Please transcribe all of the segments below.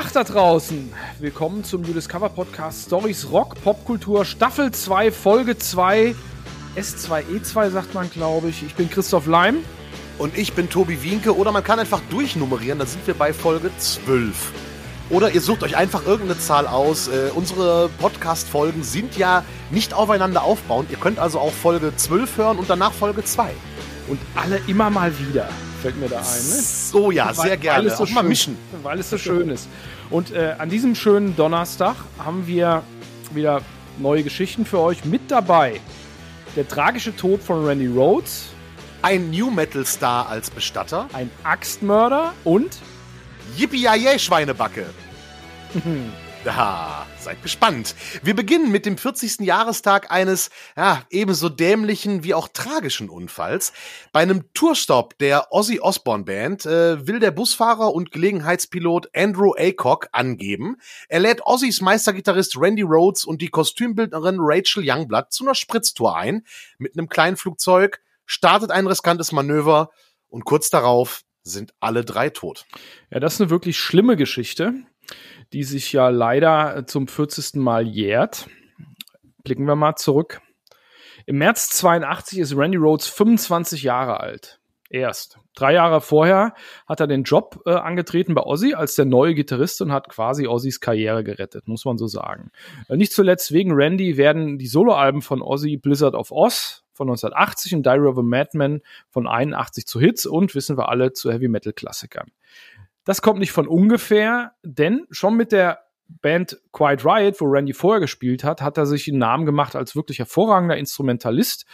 Tag da draußen. Willkommen zum New Discover Podcast Stories Rock Popkultur Staffel 2 Folge 2 S2E2 sagt man, glaube ich. Ich bin Christoph Leim. Und ich bin Tobi Wienke. Oder man kann einfach durchnummerieren, da sind wir bei Folge 12. Oder ihr sucht euch einfach irgendeine Zahl aus. Äh, unsere Podcast-Folgen sind ja nicht aufeinander aufbauend. Ihr könnt also auch Folge 12 hören und danach Folge 2. Und alle immer mal wieder, fällt mir da ein. Ne? So, ja, sehr gerne. Weil es so auch mal mischen. Weil es so schön ist. Und äh, an diesem schönen Donnerstag haben wir wieder neue Geschichten für euch. Mit dabei der tragische Tod von Randy Rhodes. Ein New Metal Star als Bestatter. Ein Axtmörder und Yippie Schweinebacke. Da, seid gespannt. Wir beginnen mit dem 40. Jahrestag eines, ja, ebenso dämlichen wie auch tragischen Unfalls. Bei einem Tourstop der Ozzy Osbourne Band äh, will der Busfahrer und Gelegenheitspilot Andrew Aycock angeben. Er lädt Ozzys Meistergitarrist Randy Rhodes und die Kostümbildnerin Rachel Youngblood zu einer Spritztour ein. Mit einem kleinen Flugzeug startet ein riskantes Manöver und kurz darauf sind alle drei tot. Ja, das ist eine wirklich schlimme Geschichte, die sich ja leider zum 40. Mal jährt. Blicken wir mal zurück. Im März 82 ist Randy Rhodes 25 Jahre alt. Erst. Drei Jahre vorher hat er den Job äh, angetreten bei Ozzy als der neue Gitarrist und hat quasi Ozzys Karriere gerettet, muss man so sagen. Äh, nicht zuletzt wegen Randy werden die Soloalben von Ozzy Blizzard of Oz von 1980 und Diary of a Madman von 81 zu Hits und wissen wir alle zu Heavy Metal Klassikern. Das kommt nicht von ungefähr, denn schon mit der Band Quiet Riot, wo Randy vorher gespielt hat, hat er sich einen Namen gemacht als wirklich hervorragender Instrumentalist,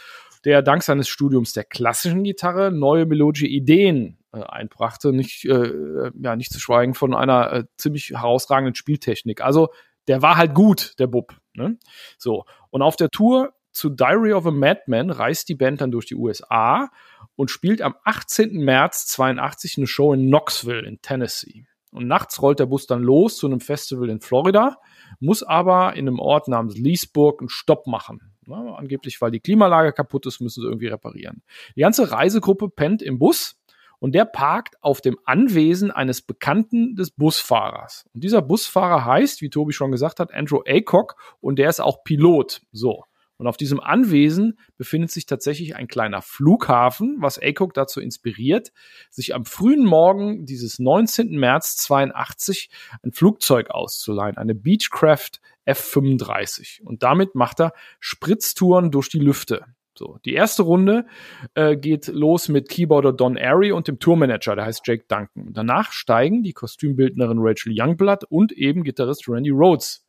der dank seines Studiums der klassischen Gitarre neue melodische Ideen äh, einbrachte, nicht, äh, ja, nicht zu schweigen von einer äh, ziemlich herausragenden Spieltechnik. Also der war halt gut, der Bub. Ne? So. Und auf der Tour zu Diary of a Madman reist die Band dann durch die USA und spielt am 18. März 82 eine Show in Knoxville in Tennessee. Und nachts rollt der Bus dann los zu einem Festival in Florida, muss aber in einem Ort namens Leesburg einen Stopp machen. Ja, angeblich, weil die Klimalage kaputt ist, müssen sie irgendwie reparieren. Die ganze Reisegruppe pennt im Bus und der parkt auf dem Anwesen eines Bekannten des Busfahrers. Und dieser Busfahrer heißt, wie Tobi schon gesagt hat, Andrew Aycock und der ist auch Pilot. So. Und auf diesem Anwesen befindet sich tatsächlich ein kleiner Flughafen, was ACOG dazu inspiriert, sich am frühen Morgen dieses 19. März 82 ein Flugzeug auszuleihen, eine Beechcraft F-35. Und damit macht er Spritztouren durch die Lüfte. So, die erste Runde äh, geht los mit Keyboarder Don Airy und dem Tourmanager, der heißt Jake Duncan. Danach steigen die Kostümbildnerin Rachel Youngblood und eben Gitarrist Randy Rhodes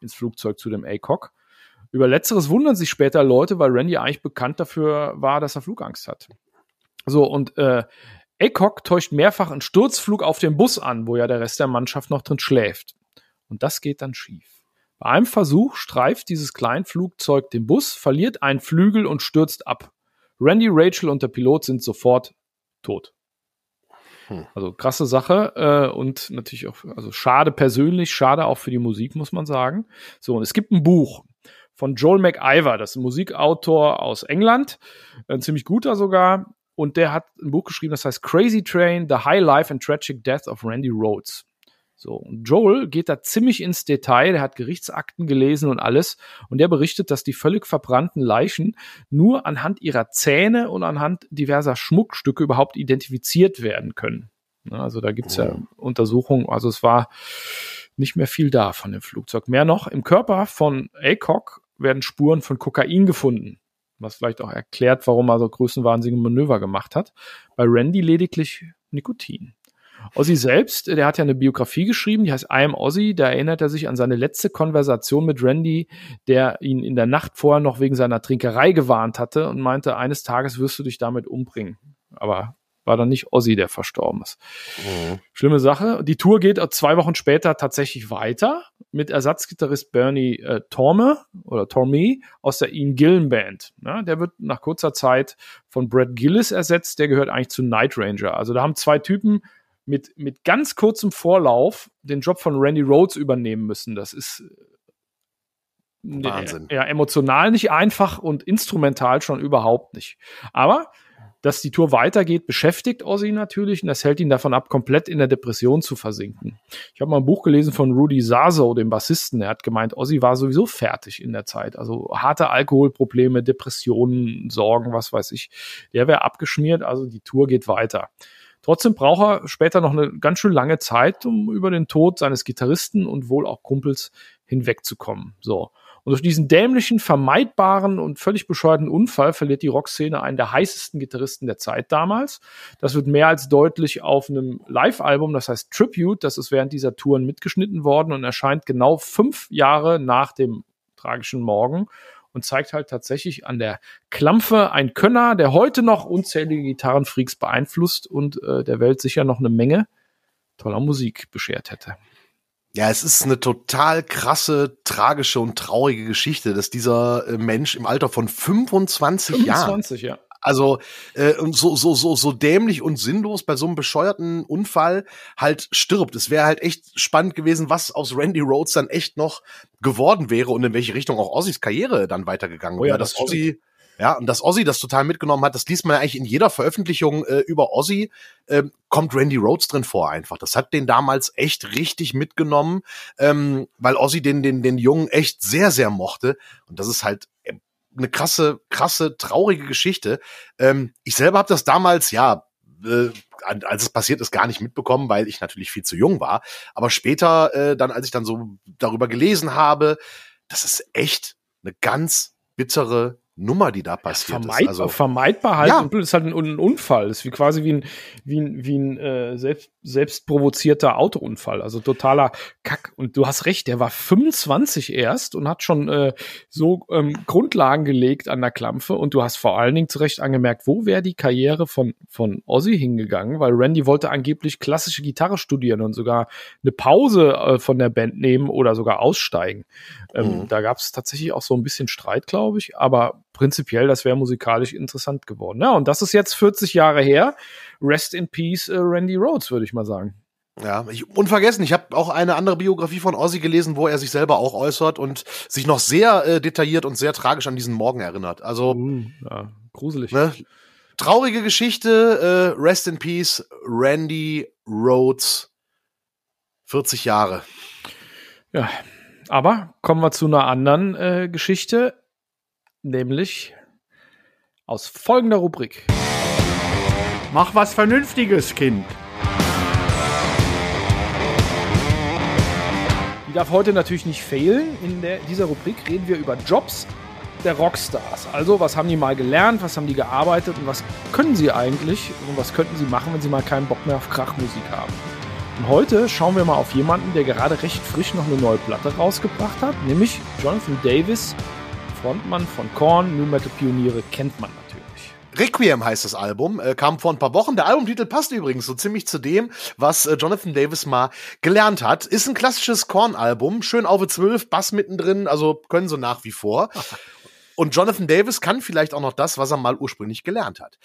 ins Flugzeug zu dem ACOG. Über letzteres wundern sich später Leute, weil Randy eigentlich bekannt dafür war, dass er Flugangst hat. So, und äh, Aycock täuscht mehrfach einen Sturzflug auf den Bus an, wo ja der Rest der Mannschaft noch drin schläft. Und das geht dann schief. Bei einem Versuch streift dieses Kleinflugzeug den Bus, verliert einen Flügel und stürzt ab. Randy, Rachel und der Pilot sind sofort tot. Hm. Also krasse Sache äh, und natürlich auch, also schade persönlich, schade auch für die Musik, muss man sagen. So, und es gibt ein Buch, von Joel McIver. Das ist ein Musikautor aus England, ein ziemlich guter sogar. Und der hat ein Buch geschrieben, das heißt Crazy Train, The High Life and Tragic Death of Randy Rhodes. So, und Joel geht da ziemlich ins Detail, der hat Gerichtsakten gelesen und alles, und der berichtet, dass die völlig verbrannten Leichen nur anhand ihrer Zähne und anhand diverser Schmuckstücke überhaupt identifiziert werden können. Also da gibt's ja Untersuchungen, also es war nicht mehr viel da von dem Flugzeug. Mehr noch, im Körper von ACOG werden Spuren von Kokain gefunden. Was vielleicht auch erklärt, warum er so größenwahnsinnige Manöver gemacht hat. Bei Randy lediglich Nikotin. Ozzy selbst, der hat ja eine Biografie geschrieben, die heißt I am Ozzy. Da erinnert er sich an seine letzte Konversation mit Randy, der ihn in der Nacht vorher noch wegen seiner Trinkerei gewarnt hatte und meinte, eines Tages wirst du dich damit umbringen. Aber war dann nicht Ozzy, der verstorben ist. Mhm. Schlimme Sache. Die Tour geht zwei Wochen später tatsächlich weiter mit Ersatzgitarrist Bernie äh, Torme oder Torme aus der Ian Gillen Band. Ja, der wird nach kurzer Zeit von Brad Gillis ersetzt. Der gehört eigentlich zu Night Ranger. Also da haben zwei Typen mit, mit ganz kurzem Vorlauf den Job von Randy Rhodes übernehmen müssen. Das ist äh, Wahnsinn. Ja, emotional nicht einfach und instrumental schon überhaupt nicht. Aber dass die Tour weitergeht, beschäftigt Ozzy natürlich und das hält ihn davon ab, komplett in der Depression zu versinken. Ich habe mal ein Buch gelesen von Rudy Saso, dem Bassisten. Er hat gemeint, Ozzy war sowieso fertig in der Zeit. Also harte Alkoholprobleme, Depressionen, Sorgen, was weiß ich. Der wäre abgeschmiert, also die Tour geht weiter. Trotzdem braucht er später noch eine ganz schön lange Zeit, um über den Tod seines Gitarristen und wohl auch Kumpels hinwegzukommen. So. Und durch diesen dämlichen, vermeidbaren und völlig bescheuerten Unfall verliert die Rockszene einen der heißesten Gitarristen der Zeit damals. Das wird mehr als deutlich auf einem Live-Album, das heißt Tribute, das ist während dieser Touren mitgeschnitten worden und erscheint genau fünf Jahre nach dem tragischen Morgen und zeigt halt tatsächlich an der Klampfe ein Könner, der heute noch unzählige Gitarrenfreaks beeinflusst und äh, der Welt sicher noch eine Menge toller Musik beschert hätte. Ja, es ist eine total krasse, tragische und traurige Geschichte, dass dieser äh, Mensch im Alter von 25, 25 Jahren. 25, ja. Also äh, so so so so dämlich und sinnlos bei so einem bescheuerten Unfall halt stirbt. Es wäre halt echt spannend gewesen, was aus Randy Rhodes dann echt noch geworden wäre und in welche Richtung auch Ozzys Karriere dann weitergegangen wäre. Oh ja, das dass Ozzy ja, und dass Ozzy das total mitgenommen hat, das liest man ja eigentlich in jeder Veröffentlichung äh, über Ozzy, äh, kommt Randy Rhodes drin vor einfach. Das hat den damals echt richtig mitgenommen, ähm, weil Ozzy den, den, den Jungen echt sehr, sehr mochte. Und das ist halt äh, eine krasse, krasse, traurige Geschichte. Ähm, ich selber habe das damals, ja, äh, als es passiert ist, gar nicht mitbekommen, weil ich natürlich viel zu jung war. Aber später, äh, dann, als ich dann so darüber gelesen habe, das ist echt eine ganz bittere Nummer, die da passiert Vermeid, ist. Also, vermeidbar halt. Ja. Ist halt ein, ein, Unfall. Ist wie quasi wie ein, wie ein, wie ein äh, selbst, selbst provozierter Autounfall. Also totaler Kack. Und du hast recht, der war 25 erst und hat schon äh, so ähm, Grundlagen gelegt an der Klampfe. Und du hast vor allen Dingen zurecht angemerkt, wo wäre die Karriere von, von Ozzy hingegangen? Weil Randy wollte angeblich klassische Gitarre studieren und sogar eine Pause äh, von der Band nehmen oder sogar aussteigen. Ähm, mhm. Da gab es tatsächlich auch so ein bisschen Streit, glaube ich. Aber prinzipiell, das wäre musikalisch interessant geworden. Ja, und das ist jetzt 40 Jahre her. Rest in Peace, äh, Randy Rhodes, würde ich mal sagen. Ja, ich, unvergessen, ich habe auch eine andere Biografie von Ozzy gelesen, wo er sich selber auch äußert und sich noch sehr äh, detailliert und sehr tragisch an diesen Morgen erinnert. Also uh, ja, gruselig. Ne, traurige Geschichte, äh, Rest in Peace, Randy Rhodes, 40 Jahre. Ja, aber kommen wir zu einer anderen äh, Geschichte nämlich aus folgender Rubrik. Mach was Vernünftiges, Kind. Die darf heute natürlich nicht fehlen. In der, dieser Rubrik reden wir über Jobs der Rockstars. Also, was haben die mal gelernt, was haben die gearbeitet und was können sie eigentlich und was könnten sie machen, wenn sie mal keinen Bock mehr auf Krachmusik haben. Und heute schauen wir mal auf jemanden, der gerade recht frisch noch eine neue Platte rausgebracht hat, nämlich Jonathan Davis Frontmann von Korn, New Metal Pioniere kennt man natürlich. Requiem heißt das Album, äh, kam vor ein paar Wochen. Der Albumtitel passt übrigens so ziemlich zu dem, was äh, Jonathan Davis mal gelernt hat. Ist ein klassisches Korn-Album, schön auf 12, Bass mittendrin, also können sie nach wie vor. Und Jonathan Davis kann vielleicht auch noch das, was er mal ursprünglich gelernt hat.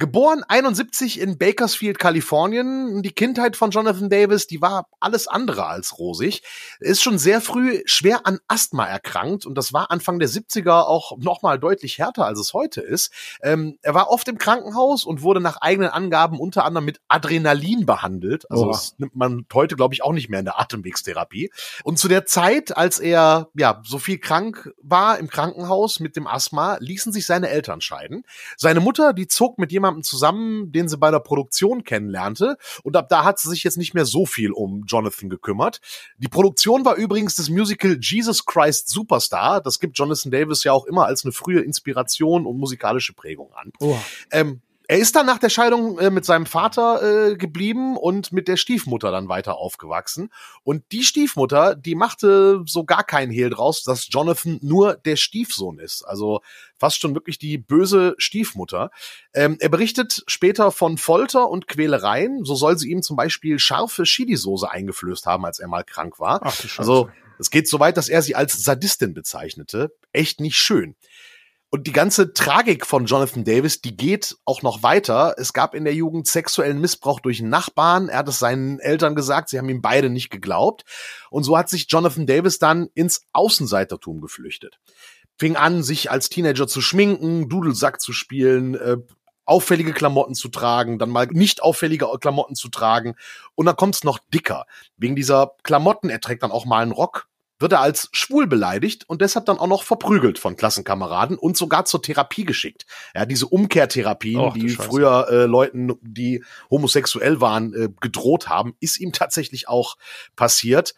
Geboren 71 in Bakersfield, Kalifornien. Die Kindheit von Jonathan Davis, die war alles andere als rosig. Er ist schon sehr früh schwer an Asthma erkrankt und das war Anfang der 70er auch nochmal deutlich härter, als es heute ist. Ähm, er war oft im Krankenhaus und wurde nach eigenen Angaben unter anderem mit Adrenalin behandelt. Also oh. das nimmt man heute, glaube ich, auch nicht mehr in der Atemwegstherapie. Und zu der Zeit, als er ja so viel krank war im Krankenhaus mit dem Asthma, ließen sich seine Eltern scheiden. Seine Mutter, die zog mit jemandem jemandem zusammen, den sie bei der Produktion kennenlernte. Und ab da hat sie sich jetzt nicht mehr so viel um Jonathan gekümmert. Die Produktion war übrigens das Musical Jesus Christ Superstar. Das gibt Jonathan Davis ja auch immer als eine frühe Inspiration und musikalische Prägung an. Oh. Ähm, er ist dann nach der Scheidung äh, mit seinem Vater äh, geblieben und mit der Stiefmutter dann weiter aufgewachsen. Und die Stiefmutter, die machte so gar keinen Hehl draus, dass Jonathan nur der Stiefsohn ist. Also fast schon wirklich die böse Stiefmutter. Ähm, er berichtet später von Folter und Quälereien. So soll sie ihm zum Beispiel scharfe Chili-Soße eingeflößt haben, als er mal krank war. Ach, also es geht so weit, dass er sie als Sadistin bezeichnete. Echt nicht schön. Und die ganze Tragik von Jonathan Davis, die geht auch noch weiter. Es gab in der Jugend sexuellen Missbrauch durch Nachbarn. Er hat es seinen Eltern gesagt, sie haben ihm beide nicht geglaubt. Und so hat sich Jonathan Davis dann ins Außenseitertum geflüchtet. Fing an, sich als Teenager zu schminken, Dudelsack zu spielen, äh, auffällige Klamotten zu tragen, dann mal nicht auffällige Klamotten zu tragen und dann kommt's noch dicker. Wegen dieser Klamotten, er trägt dann auch mal einen Rock, wird er als schwul beleidigt und deshalb dann auch noch verprügelt von Klassenkameraden und sogar zur Therapie geschickt. Ja, diese Umkehrtherapien, Och, die früher äh, Leuten, die homosexuell waren, äh, gedroht haben, ist ihm tatsächlich auch passiert.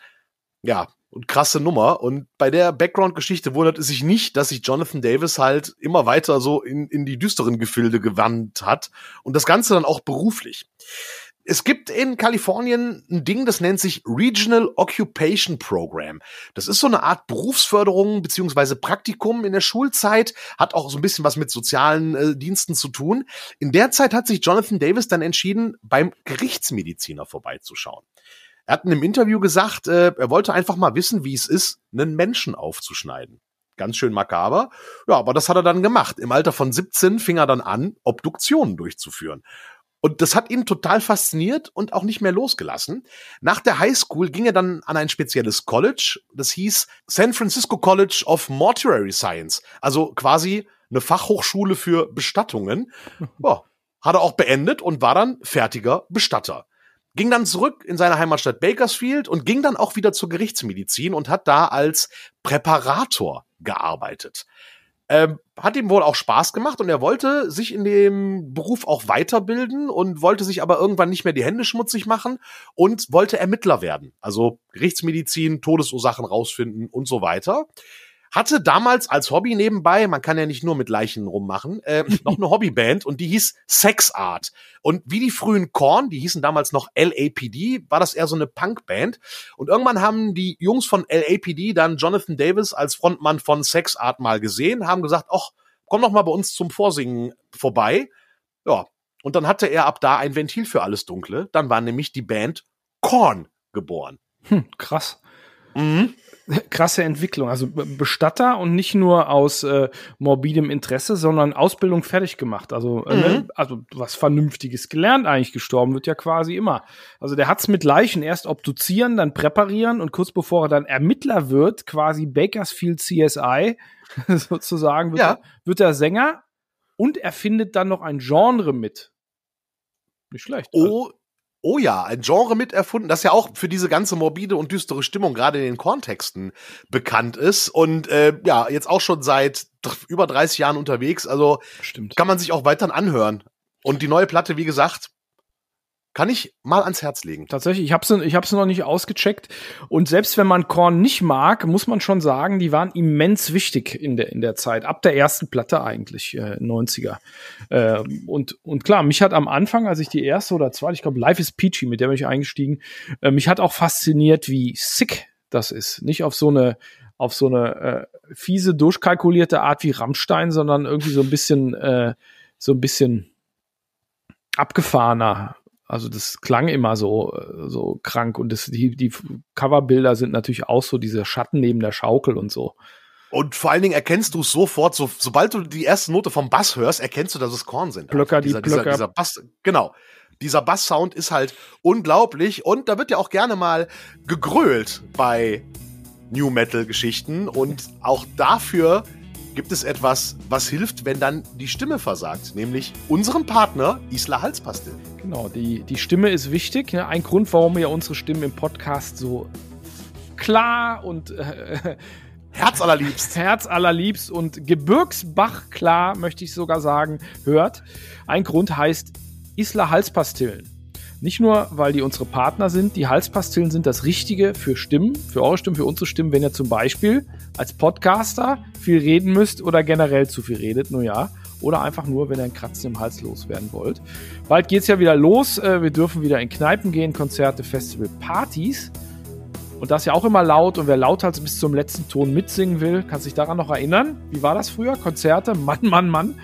Ja, und krasse Nummer. Und bei der Background-Geschichte wundert es sich nicht, dass sich Jonathan Davis halt immer weiter so in, in die düsteren Gefilde gewandt hat. Und das Ganze dann auch beruflich. Es gibt in Kalifornien ein Ding, das nennt sich Regional Occupation Program. Das ist so eine Art Berufsförderung beziehungsweise Praktikum in der Schulzeit, hat auch so ein bisschen was mit sozialen äh, Diensten zu tun. In der Zeit hat sich Jonathan Davis dann entschieden, beim Gerichtsmediziner vorbeizuschauen. Er hat in einem Interview gesagt, äh, er wollte einfach mal wissen, wie es ist, einen Menschen aufzuschneiden. Ganz schön makaber. Ja, aber das hat er dann gemacht. Im Alter von 17 fing er dann an, Obduktionen durchzuführen. Und das hat ihn total fasziniert und auch nicht mehr losgelassen. Nach der Highschool ging er dann an ein spezielles College. Das hieß San Francisco College of Mortuary Science. Also quasi eine Fachhochschule für Bestattungen. Ja, hat er auch beendet und war dann fertiger Bestatter. Ging dann zurück in seine Heimatstadt Bakersfield und ging dann auch wieder zur Gerichtsmedizin und hat da als Präparator gearbeitet. Ähm, hat ihm wohl auch Spaß gemacht und er wollte sich in dem Beruf auch weiterbilden und wollte sich aber irgendwann nicht mehr die Hände schmutzig machen und wollte Ermittler werden. Also Gerichtsmedizin, Todesursachen rausfinden und so weiter. Hatte damals als Hobby nebenbei, man kann ja nicht nur mit Leichen rummachen, äh, noch eine Hobbyband und die hieß Sex Art. Und wie die frühen Korn, die hießen damals noch LAPD, war das eher so eine Punkband. Und irgendwann haben die Jungs von LAPD dann Jonathan Davis als Frontmann von Sex Art mal gesehen, haben gesagt, ach, komm doch mal bei uns zum Vorsingen vorbei. Ja, und dann hatte er ab da ein Ventil für alles Dunkle. Dann war nämlich die Band Korn geboren. Hm, krass. Mhm. Krasse Entwicklung. Also Bestatter und nicht nur aus äh, morbidem Interesse, sondern Ausbildung fertig gemacht. Also, äh, ne? also was Vernünftiges gelernt eigentlich. Gestorben wird ja quasi immer. Also der hat's mit Leichen erst obduzieren, dann präparieren und kurz bevor er dann Ermittler wird, quasi Bakersfield CSI sozusagen, wird, Ja. er, wird er Sänger und er findet dann noch ein Genre mit. Nicht schlecht. Oh, oh ja, ein Genre miterfunden, das ja auch für diese ganze morbide und düstere Stimmung gerade in den Korntexten bekannt ist und äh, ja, jetzt auch schon seit über 30 Jahren unterwegs, also Stimmt. kann man sich auch weiterhin anhören. Und die neue Platte, wie gesagt, kann ich mal ans Herz legen. Tatsächlich, ich habe sie ich noch nicht ausgecheckt. Und selbst wenn man Korn nicht mag, muss man schon sagen, die waren immens wichtig in der, in der Zeit. Ab der ersten Platte eigentlich, äh, 90er. Äh, und, und klar, mich hat am Anfang, als ich die erste oder zweite, ich glaube, Life is Peachy, mit der bin ich eingestiegen, äh, mich hat auch fasziniert, wie sick das ist. Nicht auf so eine auf so eine äh, fiese, durchkalkulierte Art wie Rammstein, sondern irgendwie so ein bisschen, äh, so ein bisschen abgefahrener. Also das klang immer so, äh, so krank und das, die, die Coverbilder sind natürlich auch so diese Schatten neben der Schaukel und so. Und vor allen Dingen erkennst du es sofort, so, sobald du die erste Note vom Bass hörst, erkennst du, dass es Korn sind. Plöcker, die dieser, dieser, Plöcker. dieser Bass, genau. Dieser Bass-Sound ist halt unglaublich und da wird ja auch gerne mal gegrölt bei New Metal-Geschichten und auch dafür gibt es etwas, was hilft, wenn dann die Stimme versagt, nämlich unseren Partner Isla Halspastil. Genau, die, die Stimme ist wichtig. Ne? Ein Grund, warum ihr unsere Stimmen im Podcast so klar und äh, Herzallerliebst. Herz allerliebst und Gebirgsbach klar, möchte ich sogar sagen, hört. Ein Grund heißt Isla Halspastillen. Nicht nur, weil die unsere Partner sind, die Halspastillen sind das Richtige für Stimmen, für eure Stimmen, für unsere Stimmen, wenn ihr zum Beispiel als Podcaster viel reden müsst oder generell zu viel redet, nur ja. Oder einfach nur, wenn ihr ein Kratzen im Hals loswerden wollt. Bald geht's ja wieder los. Äh, Wir dürfen wieder in Kneipen gehen, Konzerte, Festival, Partys. Und das ist ja auch immer laut. Und wer lauthals bis zum letzten Ton mitsingen will, kann sich daran noch erinnern. Wie war das früher? Konzerte? Mann, Mann, Mann.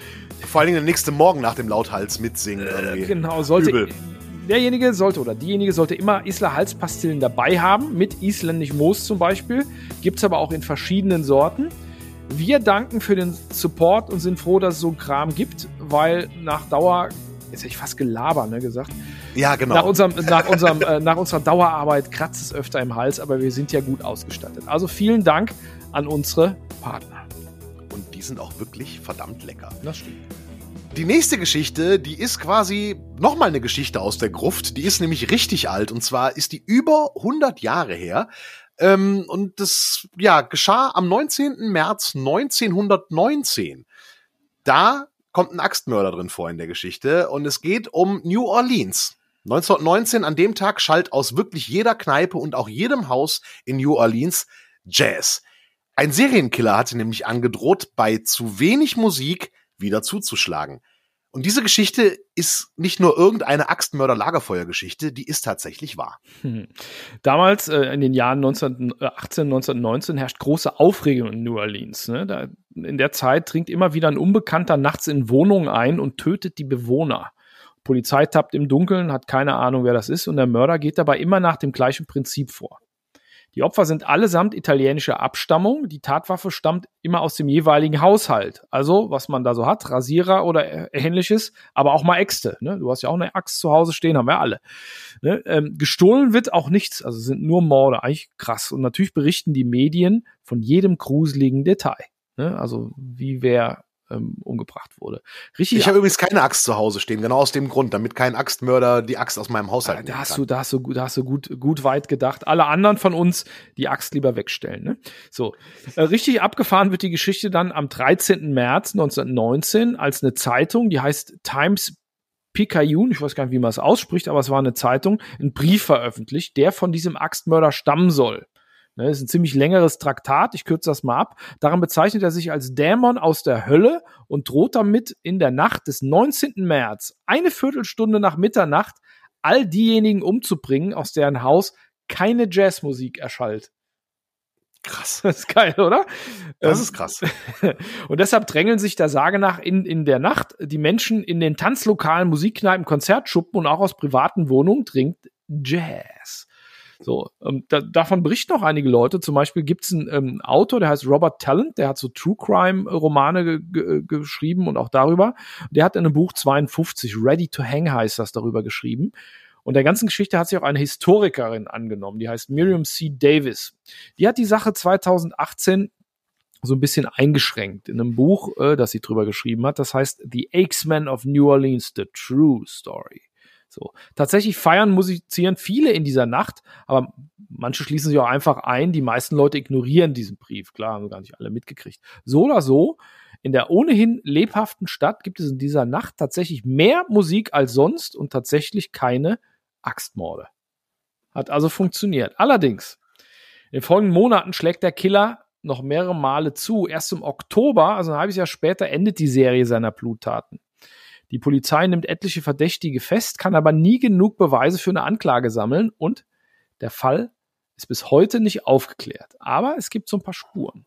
Vor allen Dingen der nächste Morgen nach dem Lauthals mitsingen. irgendwie. Genau, sollte. Übel. Derjenige sollte oder diejenige sollte immer Isla Halspastillen dabei haben, mit isländisch Moos zum Beispiel. Gibt es aber auch in verschiedenen Sorten. Wir danken für den Support und sind froh, dass es so einen Kram gibt, weil nach Dauer, jetzt hätte ich fast gelabert, ne, gesagt, Ja, genau. nach, unserem, nach, unserem, äh, nach unserer Dauerarbeit kratzt es öfter im Hals, aber wir sind ja gut ausgestattet. Also vielen Dank an unsere Partner. Und die sind auch wirklich verdammt lecker. Das stimmt. Die nächste Geschichte, die ist quasi nochmal eine Geschichte aus der Gruft. Die ist nämlich richtig alt. Und zwar ist die über 100 Jahre her. Ähm, und das, ja, geschah am 19. März 1919. Da kommt ein Axtmörder drin vor in der Geschichte. Und es geht um New Orleans. 1919, an dem Tag schallt aus wirklich jeder Kneipe und auch jedem Haus in New Orleans Jazz. Ein Serienkiller hatte nämlich angedroht, bei zu wenig Musik wieder zuzuschlagen. Und diese Geschichte ist nicht nur irgendeine Axtmörder-Lagerfeuer-Geschichte, die ist tatsächlich wahr. Hm. Damals, äh, in den Jahren 1918, 1919, herrscht große Aufregung in New Orleans. Ne? Da, in der Zeit dringt immer wieder ein Unbekannter nachts in Wohnungen ein und tötet die Bewohner. Polizei tappt im Dunkeln, hat keine Ahnung, wer das ist, und der Mörder geht dabei immer nach dem gleichen Prinzip vor. Die Opfer sind allesamt italienischer Abstammung. Die Tatwaffe stammt immer aus dem jeweiligen Haushalt. Also, was man da so hat, Rasierer oder ähnliches, aber auch mal Äxte. Ne? Du hast ja auch eine Axt zu Hause stehen, haben wir alle. Ne? Ähm, gestohlen wird auch nichts, also sind nur Morde. Eigentlich krass. Und natürlich berichten die Medien von jedem gruseligen Detail. Ne? Also, wie wer ähm, umgebracht wurde. Richtig. Ich habe übrigens keine Axt zu Hause stehen, genau aus dem Grund, damit kein Axtmörder die Axt aus meinem Haushalt ja, da hast kann. du, da hast du, da hast du gut, gut weit gedacht. Alle anderen von uns die Axt lieber wegstellen. Ne? So, äh, richtig abgefahren wird die Geschichte dann am 13. März 1919, als eine Zeitung, die heißt Times Picayune, ich weiß gar nicht, wie man es ausspricht, aber es war eine Zeitung, einen Brief veröffentlicht, der von diesem Axtmörder stammen soll. Ne, ist ein ziemlich längeres Traktat, ich kürze das mal ab. Daran bezeichnet er sich als Dämon aus der Hölle und droht damit in der Nacht des 19. März, eine Viertelstunde nach Mitternacht, all diejenigen umzubringen, aus deren Haus keine Jazzmusik erschallt. Krass. Das ist geil, oder? Das ähm, ist krass. Und deshalb drängeln sich der Sage nach in, in der Nacht die Menschen in den Tanzlokalen, Musikkneipen, Konzertschuppen und auch aus privaten Wohnungen dringt Jazz. So, ähm, da, davon berichten auch einige Leute. Zum Beispiel gibt es einen ähm, Autor, der heißt Robert Talent, der hat so True Crime Romane ge ge geschrieben und auch darüber. Der hat in einem Buch 52, Ready to Hang heißt das, darüber geschrieben. Und der ganzen Geschichte hat sich auch eine Historikerin angenommen, die heißt Miriam C. Davis. Die hat die Sache 2018 so ein bisschen eingeschränkt in einem Buch, äh, das sie drüber geschrieben hat. Das heißt The X-Men of New Orleans, The True Story. So. Tatsächlich feiern, musizieren viele in dieser Nacht, aber manche schließen sich auch einfach ein. Die meisten Leute ignorieren diesen Brief. Klar, haben gar nicht alle mitgekriegt. So oder so, in der ohnehin lebhaften Stadt gibt es in dieser Nacht tatsächlich mehr Musik als sonst und tatsächlich keine Axtmorde. Hat also funktioniert. Allerdings, in den folgenden Monaten schlägt der Killer noch mehrere Male zu. Erst im Oktober, also ein halbes Jahr später, endet die Serie seiner Bluttaten. Die Polizei nimmt etliche Verdächtige fest, kann aber nie genug Beweise für eine Anklage sammeln und der Fall ist bis heute nicht aufgeklärt. Aber es gibt so ein paar Spuren.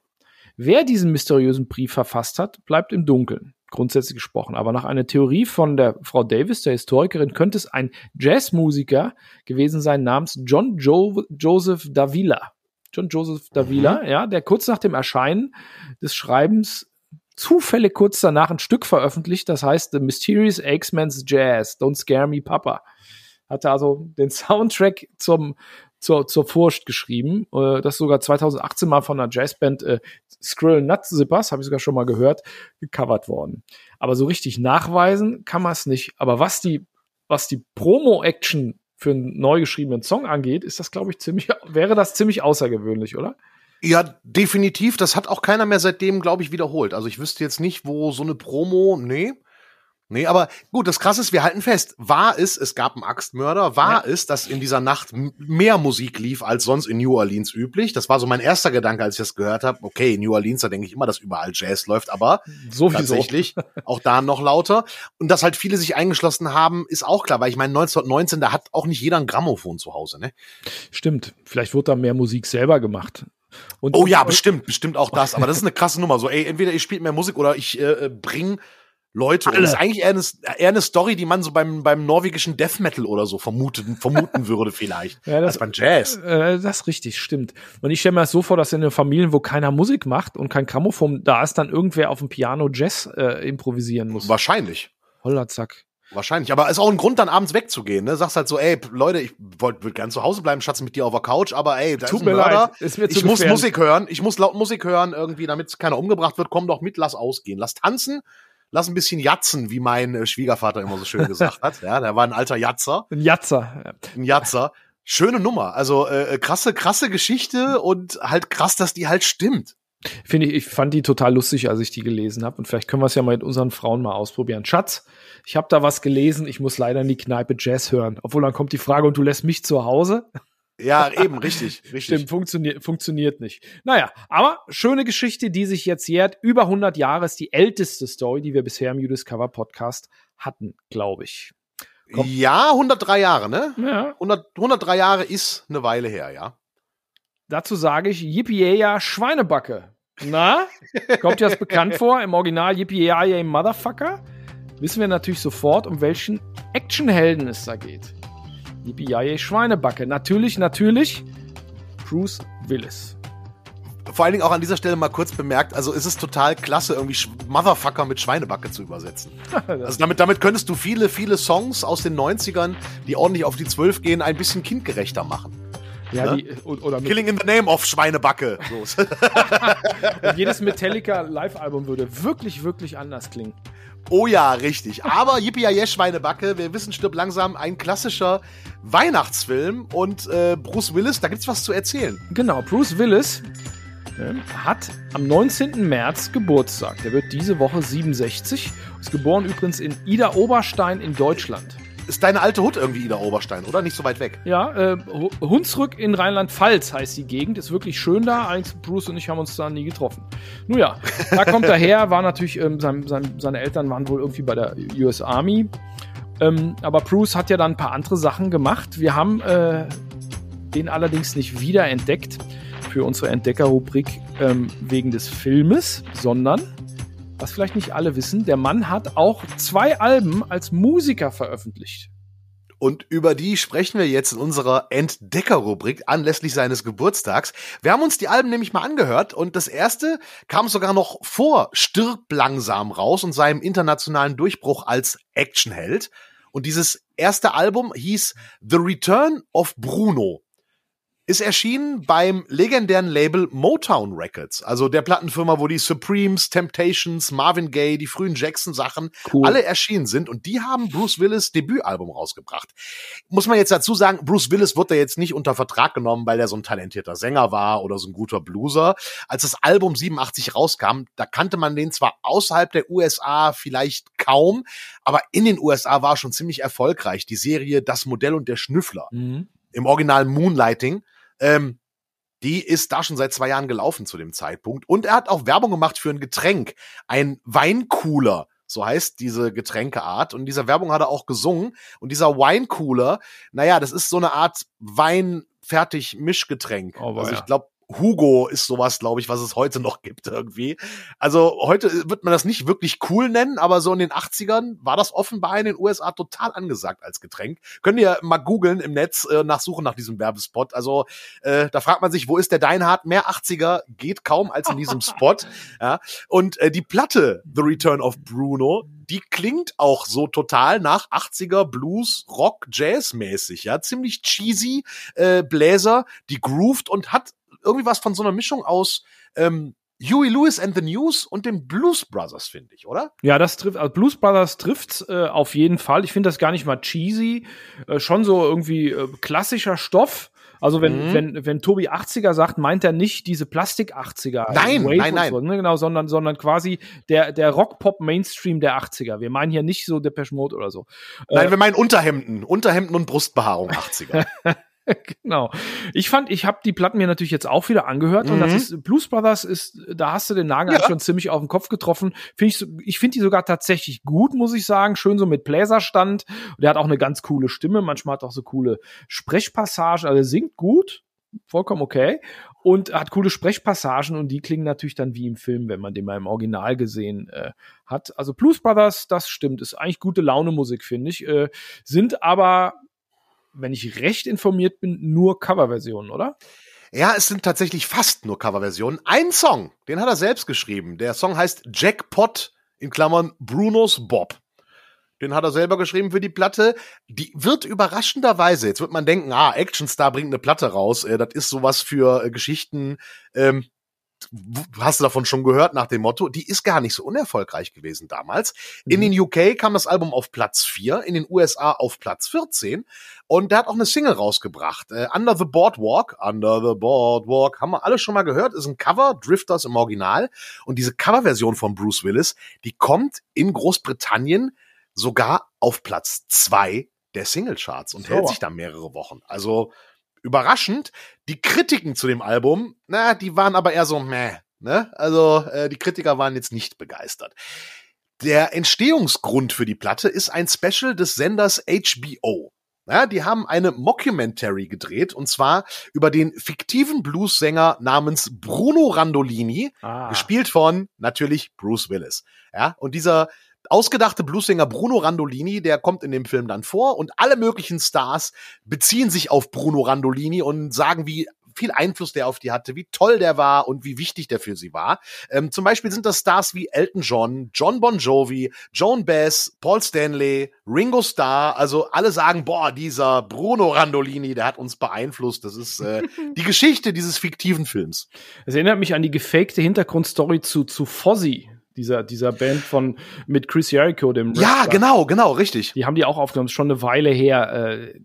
Wer diesen mysteriösen Brief verfasst hat, bleibt im Dunkeln, grundsätzlich gesprochen. Aber nach einer Theorie von der Frau Davis, der Historikerin, könnte es ein Jazzmusiker gewesen sein namens John jo Joseph Davila. John Joseph Davila, mhm. ja, der kurz nach dem Erscheinen des Schreibens zufällig kurz danach ein Stück veröffentlicht, das heißt The Mysterious X-Men's Jazz, Don't Scare Me Papa. Hatte also den Soundtrack zum, zur, zur Furcht geschrieben. Äh, das sogar 2018 mal von einer Jazzband äh, Skrill Nut Zippers, habe ich sogar schon mal gehört, gecovert worden. Aber so richtig nachweisen kann man es nicht. Aber was die, was die Promo-Action für einen neu geschriebenen Song angeht, ist das, glaube ich, ziemlich, wäre das ziemlich außergewöhnlich, oder? Ja, definitiv. Das hat auch keiner mehr seitdem, glaube ich, wiederholt. Also ich wüsste jetzt nicht, wo so eine Promo, nee. Nee, aber gut, das krasse ist, wir halten fest, war es, es gab einen Axtmörder, war ja. es, dass in dieser Nacht mehr Musik lief als sonst in New Orleans üblich. Das war so mein erster Gedanke, als ich das gehört habe. Okay, New Orleans, da denke ich immer, dass überall Jazz läuft, aber Sowieso. tatsächlich auch da noch lauter. Und dass halt viele sich eingeschlossen haben, ist auch klar, weil ich meine, 1919, da hat auch nicht jeder ein Grammophon zu Hause, ne? Stimmt. Vielleicht wurde da mehr Musik selber gemacht. Und oh ja, bestimmt, bestimmt auch das. Aber das ist eine krasse Nummer. So, ey, entweder ich spiele mehr Musik oder ich äh, bring Leute. Alle. das ist eigentlich eher eine, eher eine Story, die man so beim, beim norwegischen Death Metal oder so vermuten, vermuten würde vielleicht. Ja, das, als beim Jazz. Äh, das ist richtig, stimmt. Und ich stelle mir das so vor, dass in den Familien, wo keiner Musik macht und kein Grammophon da ist, dann irgendwer auf dem Piano Jazz äh, improvisieren muss. Wahrscheinlich. Hollerzack. Wahrscheinlich, aber ist auch ein Grund, dann abends wegzugehen. Ne? Sagst halt so, ey, Leute, ich wollte würd gern zu Hause bleiben, Schatz, mit dir auf der Couch, aber ey, da Tut mir Mörder. Leid. Ist mir zu ich muss Musik hören, ich muss laut Musik hören, irgendwie, damit keiner umgebracht wird. Komm doch mit, lass ausgehen, lass tanzen, lass ein bisschen jatzen, wie mein äh, Schwiegervater immer so schön gesagt hat. Ja, der war ein alter Jatzer. Ein Jatzer. Ja. Ein Jatzer. Schöne Nummer. Also äh, krasse, krasse Geschichte und halt krass, dass die halt stimmt. Finde ich, ich fand die total lustig, als ich die gelesen habe. Und vielleicht können wir es ja mal mit unseren Frauen mal ausprobieren. Schatz, ich habe da was gelesen, ich muss leider in die Kneipe Jazz hören. Obwohl dann kommt die Frage, und du lässt mich zu Hause? Ja, eben, richtig, richtig. Stimmt, funktioniert, funktioniert nicht. Naja, aber schöne Geschichte, die sich jetzt jährt. Über 100 Jahre ist die älteste Story, die wir bisher im You Discover Podcast hatten, glaube ich. Komm. Ja, 103 Jahre, ne? Ja. 100, 103 Jahre ist eine Weile her, ja. Dazu sage ich yippie Schweinebacke. Na, kommt dir das bekannt vor? Im Original yippie Motherfucker? Wissen wir natürlich sofort, um welchen Actionhelden es da geht. Yippie Schweinebacke. Natürlich, natürlich Bruce Willis. Vor allen Dingen auch an dieser Stelle mal kurz bemerkt, also ist es total klasse, irgendwie Sch Motherfucker mit Schweinebacke zu übersetzen. also damit, damit könntest du viele, viele Songs aus den 90ern, die ordentlich auf die 12 gehen, ein bisschen kindgerechter machen. Ja, Ne? die, oder mit, Killing in the name of Schweinebacke. Und jedes Metallica Live-Album würde wirklich, wirklich anders klingen. oh ja, richtig. Aber Yippie ja Schweinebacke, wir wissen, stirbt langsam ein klassischer Weihnachtsfilm und äh, Bruce Willis, da gibt's was zu erzählen. Genau, Bruce Willis ähm, hat am 19. März Geburtstag. Der wird diese Woche 67. Ist geboren übrigens in Ida Oberstein in Deutschland. Ist deine alte Hut irgendwie Ida Oberstein, oder? Nicht so weit weg. Ja, äh, Hu- Hunsrück in Rheinland-Pfalz heißt die Gegend. Ist wirklich schön da. Eigentlich Bruce und ich haben uns da nie getroffen. Nun ja, da kommt er her. War natürlich, ähm, sein, sein, seine Eltern waren wohl irgendwie bei der US Army. Ähm, aber Bruce hat ja dann ein paar andere Sachen gemacht. Wir haben äh, den allerdings nicht wiederentdeckt für unsere Entdeckerrubrik ähm, wegen des Filmes, sondern, was vielleicht nicht alle wissen, der Mann hat auch zwei Alben als Musiker veröffentlicht. Und über die sprechen wir jetzt in unserer Entdeckerrubrik anlässlich seines Geburtstags. Wir haben uns die Alben nämlich mal angehört und das erste kam sogar noch vor Stirb langsam raus und seinem internationalen Durchbruch als Actionheld. Und dieses erste Album hieß The Return of Bruno. Ist erschienen beim legendären Label Motown Records, also der Plattenfirma, wo die Supremes, Temptations, Marvin Gaye, die frühen Jackson-Sachen Cool. alle erschienen sind und die haben Bruce Willis Debütalbum rausgebracht. Muss man jetzt dazu sagen, Bruce Willis wurde jetzt nicht unter Vertrag genommen, weil er so ein talentierter Sänger war oder so ein guter Blueser. Als das Album 87 rauskam, da kannte man den zwar außerhalb der USA vielleicht kaum, aber in den USA war schon ziemlich erfolgreich. Die Serie Das Modell und der Schnüffler Mhm. im Original Moonlighting. Ähm, die ist da schon seit zwei Jahren gelaufen zu dem Zeitpunkt. Und er hat auch Werbung gemacht für ein Getränk, ein Weincooler. So heißt diese Getränkeart. Und in dieser Werbung hat er auch gesungen. Und dieser Winecooler, naja, das ist so eine Art Wein-Fertig-Mischgetränk. Oh, also ich glaube, Hugo ist sowas, glaube ich, was es heute noch gibt irgendwie. Also heute wird man das nicht wirklich cool nennen, aber so in den 80ern war das offenbar in den USA total angesagt als Getränk. Könnt ihr mal googeln im Netz äh, nachsuchen nach diesem Werbespot. Also äh, da fragt man sich, wo ist der Deinhard? Mehr 80er geht kaum als in diesem Spot. Ja. Und äh, die Platte The Return of Bruno, die klingt auch so total nach 80er Blues, Rock, Jazz mäßig. Ja, ziemlich cheesy äh, Bläser, die grooved und hat irgendwie was von so einer Mischung aus ähm, Huey Lewis and the News und den Blues Brothers, finde ich, oder? Ja, das trifft, also Blues Brothers trifft's äh, auf jeden Fall. Ich finde das gar nicht mal cheesy, äh, schon so irgendwie äh, klassischer Stoff. Also wenn, Mhm. wenn, wenn Tobi 80er sagt, meint er nicht diese Plastik 80er. Nein, Wave nein, nein. So, ne, genau, sondern, sondern quasi der, der Rock-Pop-Mainstream der 80er. Wir meinen hier nicht so Depeche Mode oder so. Nein, wir meinen Unterhemden, Unterhemden und Brustbehaarung 80er. genau. Ich fand, ich habe die Platten mir natürlich jetzt auch wieder angehört und Mhm. das ist Blues Brothers ist, da hast du den Nagel Ja. schon ziemlich auf den Kopf getroffen. Finde ich, so- ich finde die sogar tatsächlich gut, muss ich sagen. Schön so mit Bläserstand. Und der hat auch eine ganz coole Stimme. Manchmal hat er auch so coole Sprechpassagen. Also er singt gut, vollkommen okay. Und hat coole Sprechpassagen und die klingen natürlich dann wie im Film, wenn man den mal im Original gesehen äh, hat. Also Blues Brothers, das stimmt, ist eigentlich gute Laune Musik, finde ich. Äh, sind aber wenn ich recht informiert bin, nur Coverversionen, oder? Ja, es sind tatsächlich fast nur Coverversionen. Ein Song, den hat er selbst geschrieben. Der Song heißt Jackpot in Klammern Brunos Bob. Den hat er selber geschrieben für die Platte. Die wird überraschenderweise, jetzt wird man denken, ah, Actionstar bringt eine Platte raus. Äh, das ist sowas für äh, Geschichten, ähm, hast du davon schon gehört nach dem Motto, die ist gar nicht so unerfolgreich gewesen damals. In mhm. den UK kam das Album auf Platz 4, in den USA auf Platz 14 und der hat auch eine Single rausgebracht. Äh, Under the Boardwalk, Under the Boardwalk, haben wir alle schon mal gehört, ist ein Cover, Drifters im Original und diese Coverversion von Bruce Willis, die kommt in Großbritannien sogar auf Platz 2 der Singlecharts und so. hält sich da mehrere Wochen. Also überraschend. Die Kritiken zu dem Album, na, die waren aber eher so meh. Ne? Also äh, die Kritiker waren jetzt nicht begeistert. Der Entstehungsgrund für die Platte ist ein Special des Senders HBO. Ja, die haben eine Mockumentary gedreht und zwar über den fiktiven Blues-Sänger namens Bruno Randolini, ah. gespielt von natürlich Bruce Willis. Ja, und dieser ausgedachte Bluesinger Bruno Randolini, der kommt in dem Film dann vor und alle möglichen Stars beziehen sich auf Bruno Randolini und sagen, wie viel Einfluss der auf die hatte, wie toll der war und wie wichtig der für sie war. Ähm, zum Beispiel sind das Stars wie Elton John, John Bon Jovi, Joan Bass, Paul Stanley, Ringo Starr. Also alle sagen, boah, dieser Bruno Randolini, der hat uns beeinflusst. Das ist äh, die Geschichte dieses fiktiven Films. Es erinnert mich an die gefakte Hintergrundstory zu, zu Fozzy dieser, dieser Band von mit Chris Jericho, dem Rapper. Ja, genau, genau, richtig. Die haben die auch aufgenommen, schon eine Weile her. Äh,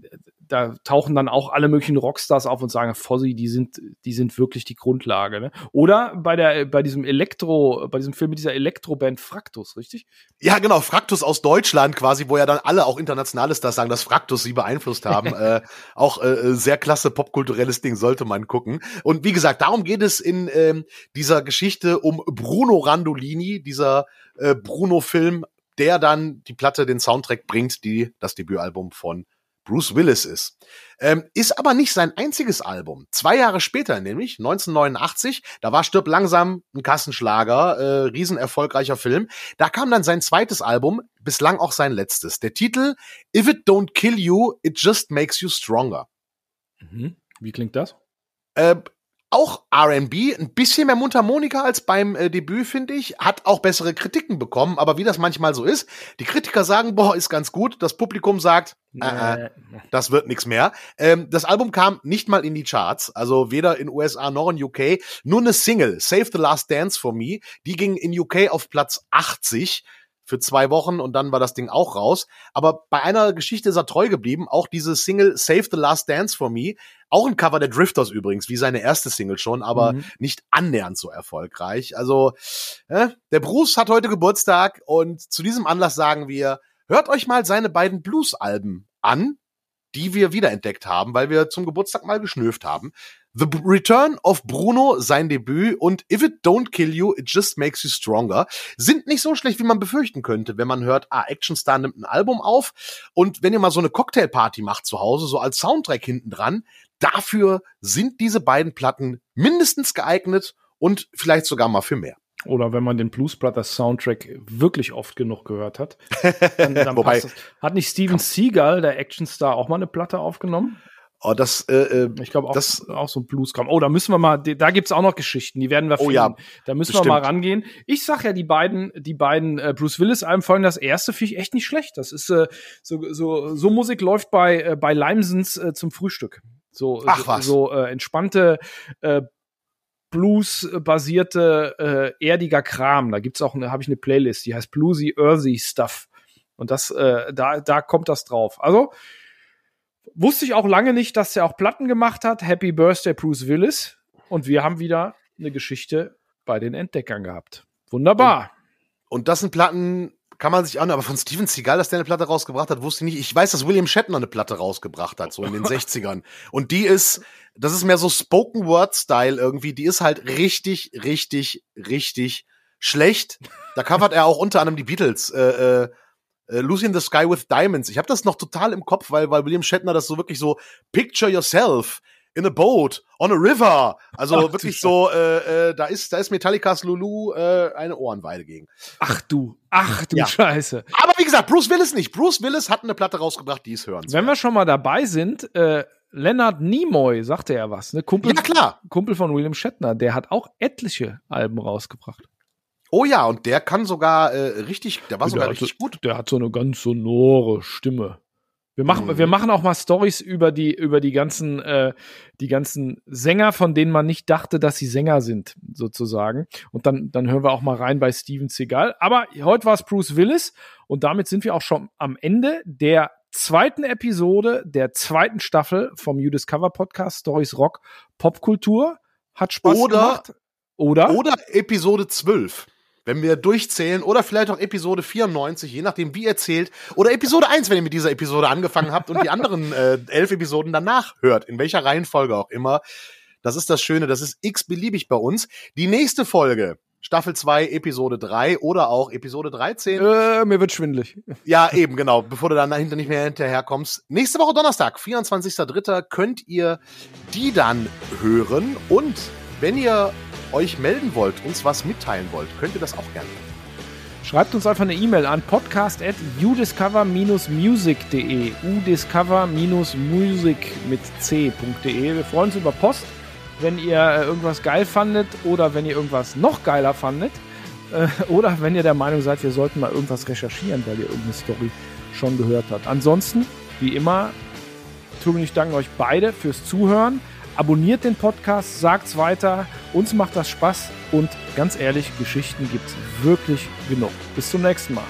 da tauchen dann auch alle möglichen Rockstars auf und sagen, Fozzy, die sind, die sind wirklich die Grundlage. Ne? Oder bei der, bei diesem Elektro, bei diesem Film mit dieser Elektroband Fraktus, richtig? Ja, genau, Fraktus aus Deutschland quasi, wo ja dann alle auch internationale Stars sagen, dass Fraktus sie beeinflusst haben. äh, auch äh, sehr klasse popkulturelles Ding sollte man gucken. Und wie gesagt, darum geht es in ähm, dieser Geschichte um Bruno Randolini, dieser äh, Bruno-Film, der dann die Platte, den Soundtrack bringt, die das Debütalbum von Bruce Willis ist. Ähm, ist aber nicht sein einziges Album. Zwei Jahre später, nämlich 1989, da war Stirb langsam ein Kassenschlager, äh, riesenerfolgreicher Film. Da kam dann sein zweites Album, bislang auch sein letztes. Der Titel If It Don't Kill You, It Just Makes You Stronger. Mhm. Wie klingt das? Äh, auch R&B, ein bisschen mehr Mundharmonika als beim äh, Debüt, finde ich. Hat auch bessere Kritiken bekommen, aber wie das manchmal so ist, die Kritiker sagen, boah, ist ganz gut. Das Publikum sagt, äh, äh, das wird nichts mehr. Ähm, das Album kam nicht mal in die Charts, also weder in USA noch in UK. Nur eine Single, Save the Last Dance for Me, die ging in UK auf Platz 80 für zwei Wochen und dann war das Ding auch raus. Aber bei einer Geschichte ist er treu geblieben. Auch diese Single Save the Last Dance for Me. Auch ein Cover der Drifters übrigens, wie seine erste Single schon, aber mhm. nicht annähernd so erfolgreich. Also, äh, der Bruce hat heute Geburtstag und zu diesem Anlass sagen wir, hört euch mal seine beiden Blues-Alben an, die wir wiederentdeckt haben, weil wir zum Geburtstag mal geschnürft haben. The Return of Bruno, sein Debüt und If It Don't Kill You, It Just Makes You Stronger sind nicht so schlecht, wie man befürchten könnte, wenn man hört, ah, Actionstar nimmt ein Album auf und wenn ihr mal so eine Cocktailparty macht zu Hause, so als Soundtrack hinten dran, dafür sind diese beiden Platten mindestens geeignet und vielleicht sogar mal für mehr. Oder wenn man den Blues Brothers Soundtrack wirklich oft genug gehört hat. Dann, dann Wobei, passt das. Hat nicht Steven Seagal, der Actionstar, auch mal eine Platte aufgenommen? Oh, das, äh, äh, ich glaube auch, das, auch so ein Blueskram. Oh, da müssen wir mal, da gibt's auch noch Geschichten, die werden wir finden. Oh ja, da müssen bestimmt. wir mal rangehen. Ich sag ja, die beiden, die beiden äh, Bruce Willis Alben, vor allem das erste finde ich echt nicht schlecht. Das ist äh, so, so, so Musik läuft bei äh, bei Limesons äh, zum Frühstück. So, Ach, so, was. so äh, entspannte äh, Blues-basierte äh, erdiger Kram. Da gibt's auch, eine, habe ich eine Playlist, die heißt Bluesy Earthy Stuff. Und das, äh, da, da kommt das drauf. Also Wusste ich auch lange nicht, dass er auch Platten gemacht hat. Happy Birthday Bruce Willis. Und wir haben wieder eine Geschichte bei den Entdeckern gehabt. Wunderbar. Und, und das sind Platten, kann man sich an, aber von Steven Seagal, dass der eine Platte rausgebracht hat, wusste ich nicht. Ich weiß, dass William Shatner eine Platte rausgebracht hat, so in den 60ern. Und die ist, das ist mehr so Spoken Word Style irgendwie. Die ist halt richtig, richtig, richtig schlecht. Da covert er auch unter anderem die Beatles. Äh, äh, äh, Lucy in the Sky with Diamonds. Ich habe das noch total im Kopf, weil, weil William Shatner das so wirklich so Picture yourself in a boat on a river. Also Ach, wirklich so, äh, äh, da ist da ist Metallicas Lulu äh, eine Ohrenweide gegen. Ach du, ach du ja. Scheiße. Aber wie gesagt, Bruce Willis nicht. Bruce Willis hat eine Platte rausgebracht, die ist hören. Wenn wir schon mal dabei sind, äh, Leonard Nimoy sagte ja was, ne? Kumpel, ja klar, Kumpel von William Shatner, der hat auch etliche Alben rausgebracht. Oh ja, und der kann sogar äh, richtig, der war der sogar richtig hat, gut. Der hat so eine ganz sonore Stimme. Wir machen, Mhm. wir machen auch mal Stories über die, über die ganzen, äh, die ganzen Sänger, von denen man nicht dachte, dass sie Sänger sind, sozusagen. Und dann, dann hören wir auch mal rein bei Steven Seagal. Aber heute war es Bruce Willis und damit sind wir auch schon am Ende der zweiten Episode der zweiten Staffel vom You Discover Podcast Stories Rock Popkultur. Hat Spaß Oder- gemacht. Oder? Oder Episode 12. Wenn wir durchzählen, oder vielleicht auch Episode 94, je nachdem, wie ihr zählt. Oder Episode 1, wenn ihr mit dieser Episode angefangen habt und die anderen äh, elf Episoden danach hört, in welcher Reihenfolge auch immer. Das ist das Schöne, das ist x-beliebig bei uns. Die nächste Folge, Staffel 2, Episode 3 oder auch Episode 13. Äh, mir wird schwindelig. Ja, eben, genau, bevor du dann dahinter nicht mehr hinterherkommst. Nächste Woche Donnerstag, 24.03. könnt ihr die dann hören. Und wenn ihr euch melden wollt, uns was mitteilen wollt, könnt ihr das auch gerne. Schreibt uns einfach eine E-Mail an podcast.udiscover-music.de udiscover-music mit c.de. Wir freuen uns über Post, wenn ihr äh, irgendwas geil fandet oder wenn ihr irgendwas noch geiler fandet äh, oder wenn ihr der Meinung seid, wir sollten mal irgendwas recherchieren, weil ihr irgendeine Story schon gehört habt. Ansonsten, wie immer, und ich danken euch beide fürs Zuhören. Abonniert den Podcast, sagt's weiter. Uns macht das Spaß und ganz ehrlich, Geschichten gibt's wirklich genug. Bis zum nächsten Mal.